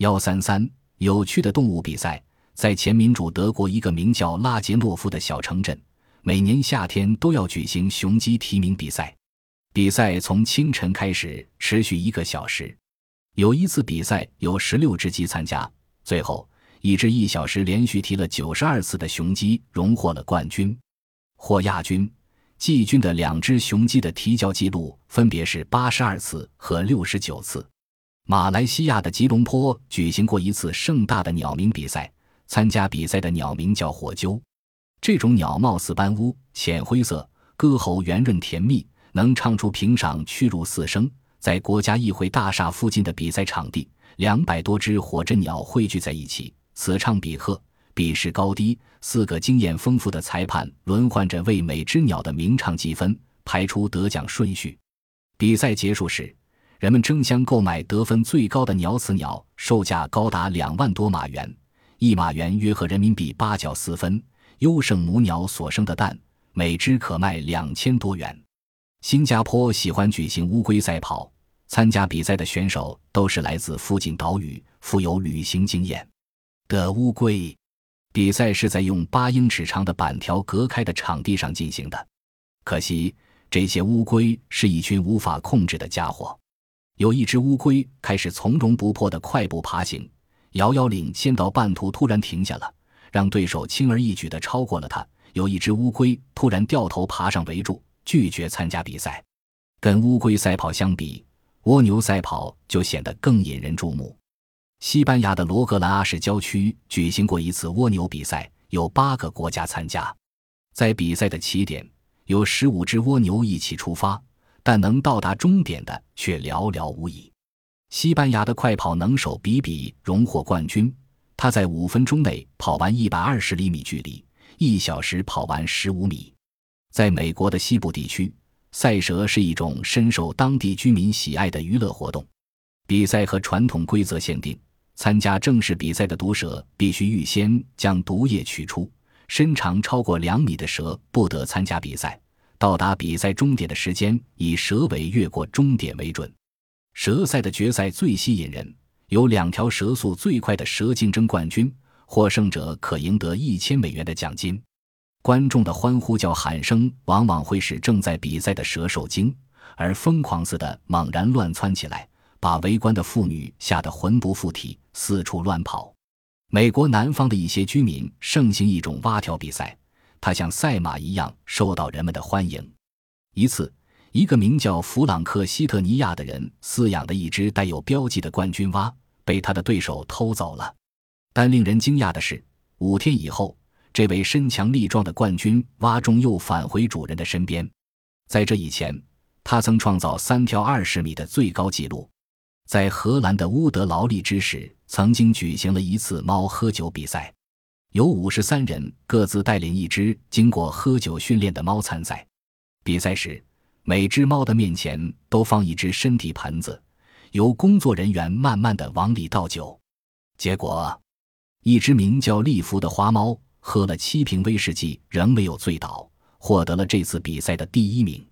幺三三有趣的动物比赛，在前民主德国一个名叫拉杰诺夫的小城镇，每年夏天都要举行雄鸡提名比赛。比赛从清晨开始，持续一个小时。有一次比赛有十六只鸡参加，最后一只一小时连续提了九十二次的雄鸡荣获了冠军，获亚军。季军的两只雄鸡的提交记录分别是八十二次和六十九次。马来西亚的吉隆坡举行过一次盛大的鸟鸣比赛，参加比赛的鸟名叫火鸠。这种鸟貌似斑乌，浅灰色，歌喉圆润甜蜜，能唱出平赏屈辱四声。在国家议会大厦附近的比赛场地，两百多只火鸩鸟汇聚在一起，此唱彼和。比试高低，四个经验丰富的裁判轮换着为每只鸟的鸣唱计分，排出得奖顺序。比赛结束时，人们争相购买得分最高的鸟雌鸟，售价高达两万多马元，一马元约合人民币八角四分。优胜母鸟所生的蛋，每只可卖两千多元。新加坡喜欢举行乌龟赛跑，参加比赛的选手都是来自附近岛屿，富有旅行经验的乌龟。比赛是在用八英尺长的板条隔开的场地上进行的。可惜，这些乌龟是一群无法控制的家伙。有一只乌龟开始从容不迫的快步爬行，遥遥领先到半途突然停下了，让对手轻而易举的超过了它。有一只乌龟突然掉头爬上围柱，拒绝参加比赛。跟乌龟赛跑相比，蜗牛赛跑就显得更引人注目。西班牙的罗格兰阿什郊区举行过一次蜗牛比赛，有八个国家参加。在比赛的起点，有十五只蜗牛一起出发，但能到达终点的却寥寥无几。西班牙的快跑能手比比荣获冠军，他在五分钟内跑完一百二十厘米距离，一小时跑完十五米。在美国的西部地区，赛蛇是一种深受当地居民喜爱的娱乐活动。比赛和传统规则限定。参加正式比赛的毒蛇必须预先将毒液取出，身长超过两米的蛇不得参加比赛。到达比赛终点的时间以蛇尾越过终点为准。蛇赛的决赛最吸引人，有两条蛇速最快的蛇竞争冠军，获胜者可赢得一千美元的奖金。观众的欢呼叫喊声往往会使正在比赛的蛇受惊，而疯狂似的猛然乱窜起来。把围观的妇女吓得魂不附体，四处乱跑。美国南方的一些居民盛行一种蛙跳比赛，它像赛马一样受到人们的欢迎。一次，一个名叫弗朗克·希特尼亚的人饲养的一只带有标记的冠军蛙被他的对手偷走了。但令人惊讶的是，五天以后，这位身强力壮的冠军蛙中又返回主人的身边。在这以前，他曾创造三跳二十米的最高纪录。在荷兰的乌德劳利之时，曾经举行了一次猫喝酒比赛，有五十三人各自带领一只经过喝酒训练的猫参赛。比赛时，每只猫的面前都放一只身体盆子，由工作人员慢慢的往里倒酒。结果，一只名叫利弗的花猫喝了七瓶威士忌，仍没有醉倒，获得了这次比赛的第一名。